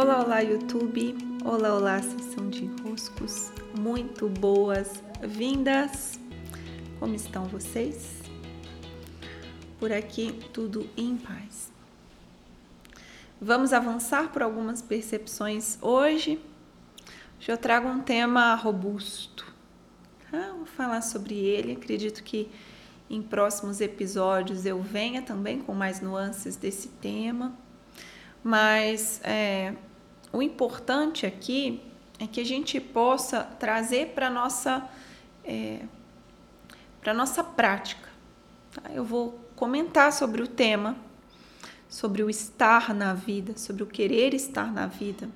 Olá, olá, YouTube! Olá, olá, sessão de enroscos! Muito boas-vindas! Como estão vocês? Por aqui, tudo em paz. Vamos avançar por algumas percepções hoje. Hoje eu trago um tema robusto. Ah, vou falar sobre ele. Acredito que em próximos episódios eu venha também com mais nuances desse tema. Mas é, o importante aqui é que a gente possa trazer para nossa é, nossa prática. Tá? Eu vou comentar sobre o tema, sobre o estar na vida, sobre o querer estar na vida.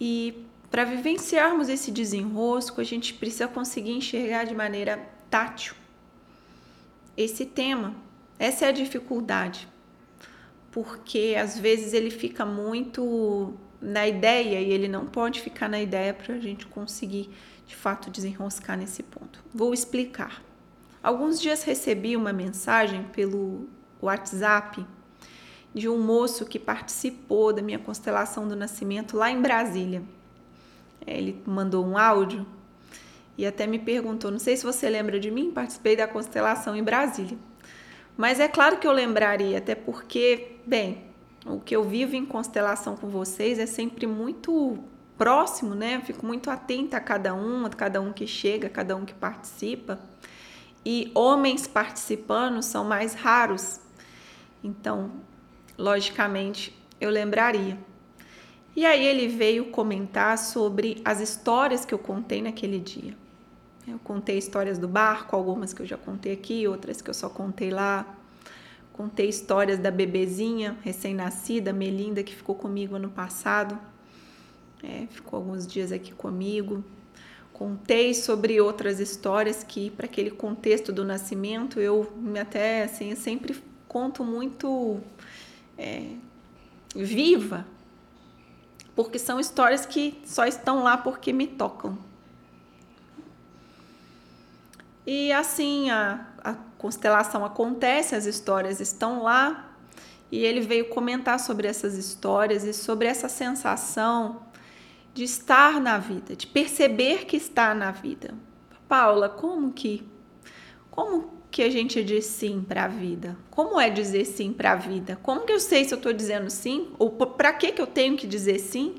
E para vivenciarmos esse desenrosco, a gente precisa conseguir enxergar de maneira tátil esse tema. Essa é a dificuldade, porque às vezes ele fica muito na ideia e ele não pode ficar na ideia para a gente conseguir de fato desenroscar nesse ponto. Vou explicar. Alguns dias recebi uma mensagem pelo WhatsApp de um moço que participou da minha constelação do nascimento lá em Brasília. Ele mandou um áudio e até me perguntou: não sei se você lembra de mim, participei da constelação em Brasília. Mas é claro que eu lembraria, até porque, bem, o que eu vivo em constelação com vocês é sempre muito próximo, né? Eu fico muito atenta a cada um, a cada um que chega, a cada um que participa. E homens participando são mais raros. Então, logicamente, eu lembraria. E aí ele veio comentar sobre as histórias que eu contei naquele dia. Eu contei histórias do barco, algumas que eu já contei aqui, outras que eu só contei lá. Contei histórias da bebezinha recém-nascida, Melinda, que ficou comigo ano passado. É, ficou alguns dias aqui comigo. Contei sobre outras histórias que, para aquele contexto do nascimento, eu até assim, sempre conto muito é, viva, porque são histórias que só estão lá porque me tocam. E assim a, a constelação acontece, as histórias estão lá, e ele veio comentar sobre essas histórias e sobre essa sensação de estar na vida, de perceber que está na vida. Paula, como que como que a gente diz sim para a vida? Como é dizer sim para a vida? Como que eu sei se eu estou dizendo sim? Ou para que que eu tenho que dizer sim?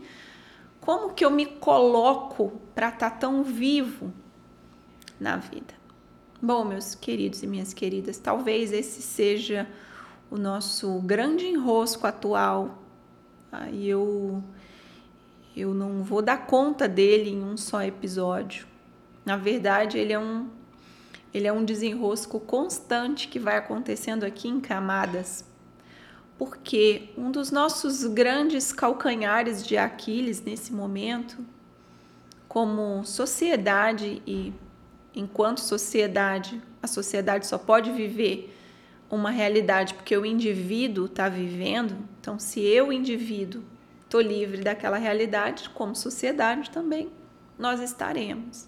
Como que eu me coloco para estar tá tão vivo na vida? Bom, meus queridos e minhas queridas, talvez esse seja o nosso grande enrosco atual. E eu, eu não vou dar conta dele em um só episódio. Na verdade, ele é um, ele é um desenrosco constante que vai acontecendo aqui em camadas. Porque um dos nossos grandes calcanhares de Aquiles nesse momento, como sociedade e enquanto sociedade, a sociedade só pode viver uma realidade porque o indivíduo está vivendo. Então, se eu, indivíduo, estou livre daquela realidade, como sociedade também, nós estaremos.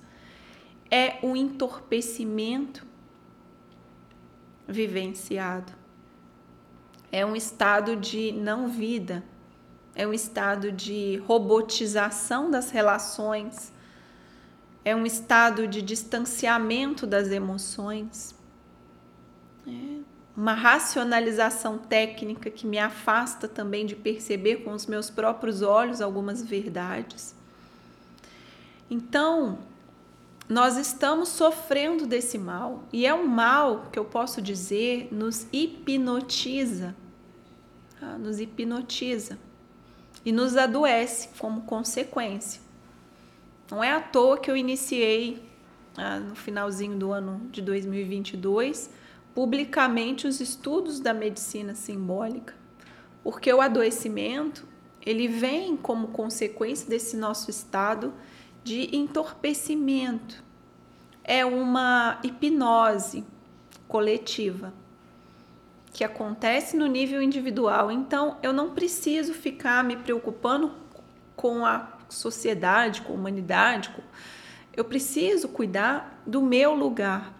É o entorpecimento vivenciado. É um estado de não vida, é um estado de robotização das relações, é um estado de distanciamento das emoções, é uma racionalização técnica que me afasta também de perceber com os meus próprios olhos algumas verdades. Então, nós estamos sofrendo desse mal, e é um mal que eu posso dizer nos hipnotiza, tá? nos hipnotiza e nos adoece como consequência. Não é à toa que eu iniciei ah, no finalzinho do ano de 2022 publicamente os estudos da medicina simbólica, porque o adoecimento ele vem como consequência desse nosso estado de entorpecimento. É uma hipnose coletiva que acontece no nível individual. Então, eu não preciso ficar me preocupando com a sociedade, com a humanidade. Com... Eu preciso cuidar do meu lugar.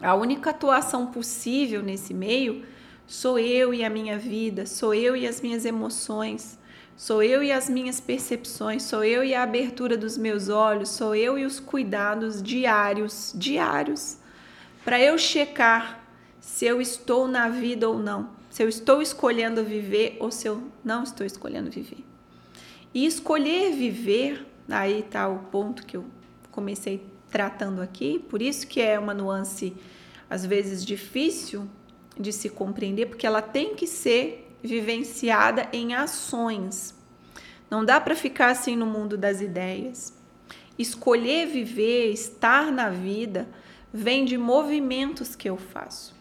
A única atuação possível nesse meio sou eu e a minha vida, sou eu e as minhas emoções, Sou eu e as minhas percepções, sou eu e a abertura dos meus olhos, sou eu e os cuidados diários, diários, para eu checar se eu estou na vida ou não, se eu estou escolhendo viver ou se eu não estou escolhendo viver. E escolher viver, aí está o ponto que eu comecei tratando aqui, por isso que é uma nuance às vezes difícil de se compreender, porque ela tem que ser vivenciada em ações. Não dá para ficar assim no mundo das ideias. Escolher viver, estar na vida, vem de movimentos que eu faço.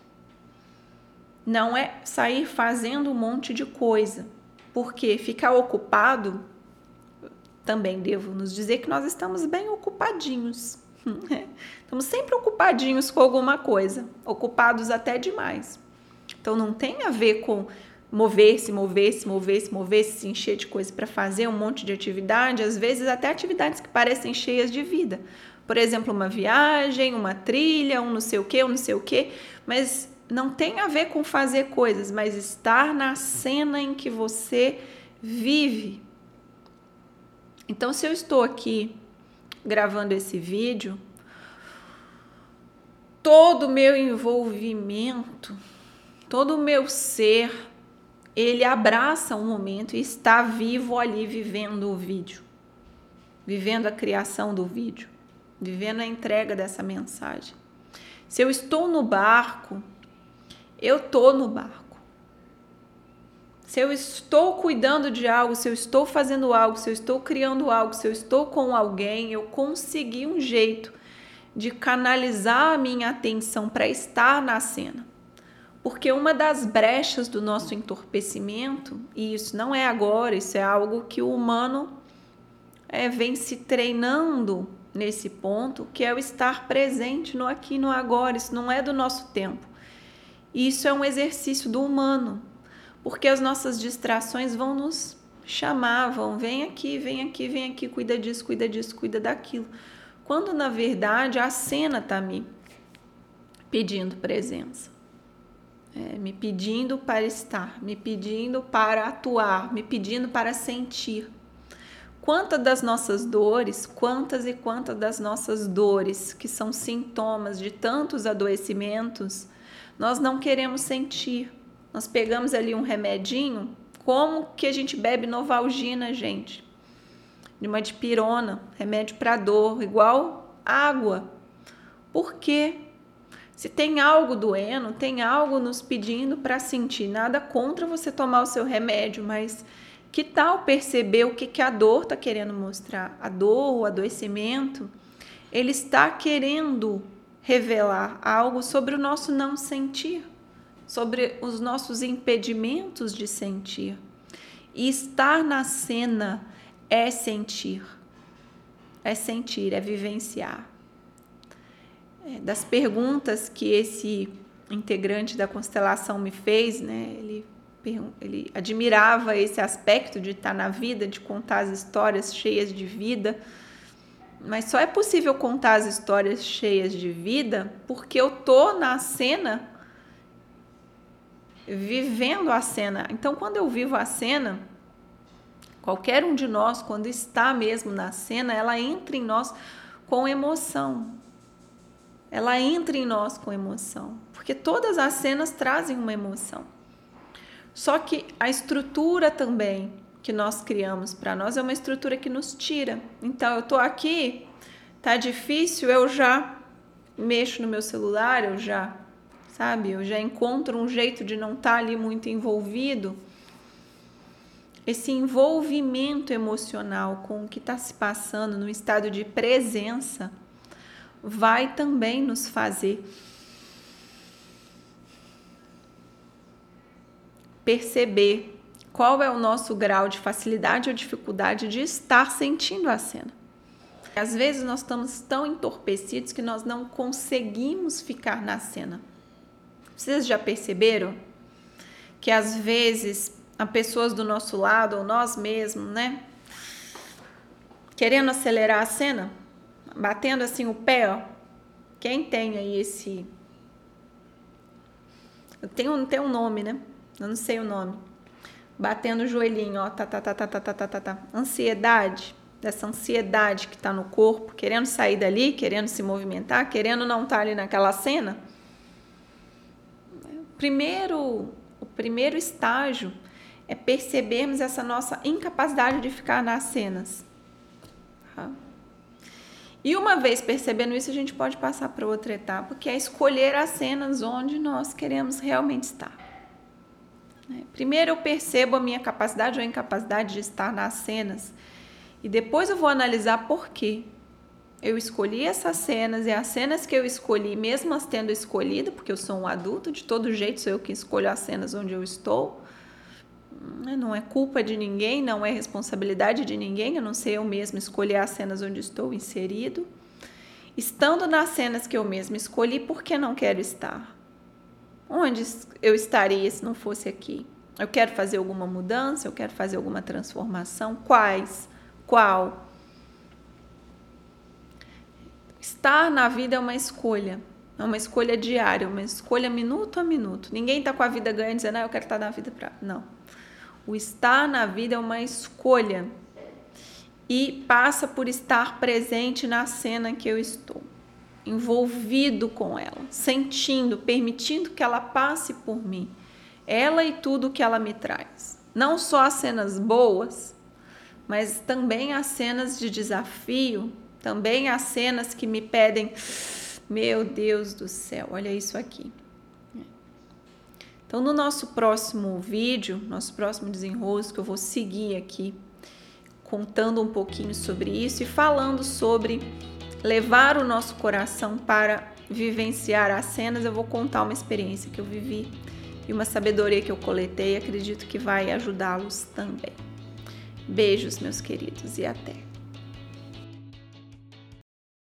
Não é sair fazendo um monte de coisa, porque ficar ocupado, também devo nos dizer que nós estamos bem ocupadinhos. Estamos sempre ocupadinhos com alguma coisa, ocupados até demais. Então não tem a ver com mover-se, mover-se, mover-se, mover-se, se encher de coisa para fazer um monte de atividade, às vezes até atividades que parecem cheias de vida. Por exemplo, uma viagem, uma trilha, um não sei o que, um não sei o que, mas não tem a ver com fazer coisas, mas estar na cena em que você vive. Então, se eu estou aqui gravando esse vídeo, todo o meu envolvimento, todo o meu ser, ele abraça um momento e está vivo ali vivendo o vídeo, vivendo a criação do vídeo, vivendo a entrega dessa mensagem. Se eu estou no barco, eu estou no barco. Se eu estou cuidando de algo, se eu estou fazendo algo, se eu estou criando algo, se eu estou com alguém, eu consegui um jeito de canalizar a minha atenção para estar na cena. Porque uma das brechas do nosso entorpecimento, e isso não é agora, isso é algo que o humano é, vem se treinando nesse ponto, que é o estar presente no aqui no agora, isso não é do nosso tempo. Isso é um exercício do humano porque as nossas distrações vão nos chamar, vão, vem aqui, vem aqui, vem aqui, cuida disso, cuida disso, cuida daquilo. Quando na verdade a cena está me pedindo presença, é, me pedindo para estar, me pedindo para atuar, me pedindo para sentir. Quantas das nossas dores, quantas e quantas das nossas dores, que são sintomas de tantos adoecimentos, nós não queremos sentir nós pegamos ali um remedinho, como que a gente bebe Novalgina, gente? De uma dipirona, remédio para dor, igual água. Por quê? Se tem algo doendo, tem algo nos pedindo para sentir. Nada contra você tomar o seu remédio, mas que tal perceber o que, que a dor está querendo mostrar? A dor, o adoecimento, ele está querendo revelar algo sobre o nosso não sentir sobre os nossos impedimentos de sentir. E estar na cena é sentir, é sentir, é vivenciar. É, das perguntas que esse integrante da constelação me fez, né, ele, ele admirava esse aspecto de estar na vida, de contar as histórias cheias de vida. Mas só é possível contar as histórias cheias de vida porque eu tô na cena vivendo a cena. Então, quando eu vivo a cena, qualquer um de nós, quando está mesmo na cena, ela entra em nós com emoção. Ela entra em nós com emoção, porque todas as cenas trazem uma emoção. Só que a estrutura também que nós criamos para nós é uma estrutura que nos tira. Então, eu estou aqui, tá difícil, eu já mexo no meu celular, eu já sabe? Eu já encontro um jeito de não estar tá ali muito envolvido. Esse envolvimento emocional com o que está se passando no estado de presença vai também nos fazer perceber qual é o nosso grau de facilidade ou dificuldade de estar sentindo a cena. Às vezes nós estamos tão entorpecidos que nós não conseguimos ficar na cena. Vocês já perceberam que às vezes há pessoas do nosso lado ou nós mesmos, né? Querendo acelerar a cena, batendo assim o pé, ó. Quem tem aí esse tem um, tem um nome, né? Eu não sei o nome. batendo o joelhinho, ó, tá, tá, tá, tá, tá, tá, tá, tá, tá. Ansiedade, dessa ansiedade que tá no corpo, querendo sair dali, querendo se movimentar, querendo não estar tá ali naquela cena. Primeiro, o primeiro estágio é percebermos essa nossa incapacidade de ficar nas cenas. Tá? E uma vez percebendo isso, a gente pode passar para outra etapa, que é escolher as cenas onde nós queremos realmente estar. Né? Primeiro eu percebo a minha capacidade ou incapacidade de estar nas cenas e depois eu vou analisar por quê. Eu escolhi essas cenas e as cenas que eu escolhi, mesmo as tendo escolhido, porque eu sou um adulto, de todo jeito sou eu que escolho as cenas onde eu estou. Né? Não é culpa de ninguém, não é responsabilidade de ninguém, eu não sei eu mesmo escolher as cenas onde estou inserido. Estando nas cenas que eu mesmo escolhi, por que não quero estar? Onde eu estaria se não fosse aqui? Eu quero fazer alguma mudança, eu quero fazer alguma transformação? Quais? Qual? Estar na vida é uma escolha, é uma escolha diária, uma escolha minuto a minuto. Ninguém está com a vida ganha dizendo, ah, eu quero estar na vida para. Não. O estar na vida é uma escolha e passa por estar presente na cena que eu estou envolvido com ela, sentindo, permitindo que ela passe por mim, ela e tudo que ela me traz. Não só as cenas boas, mas também as cenas de desafio, também as cenas que me pedem, meu Deus do céu, olha isso aqui. Então, no nosso próximo vídeo, nosso próximo desenrosco, eu vou seguir aqui contando um pouquinho sobre isso e falando sobre levar o nosso coração para vivenciar as cenas, eu vou contar uma experiência que eu vivi e uma sabedoria que eu coletei, acredito que vai ajudá-los também. Beijos, meus queridos, e até!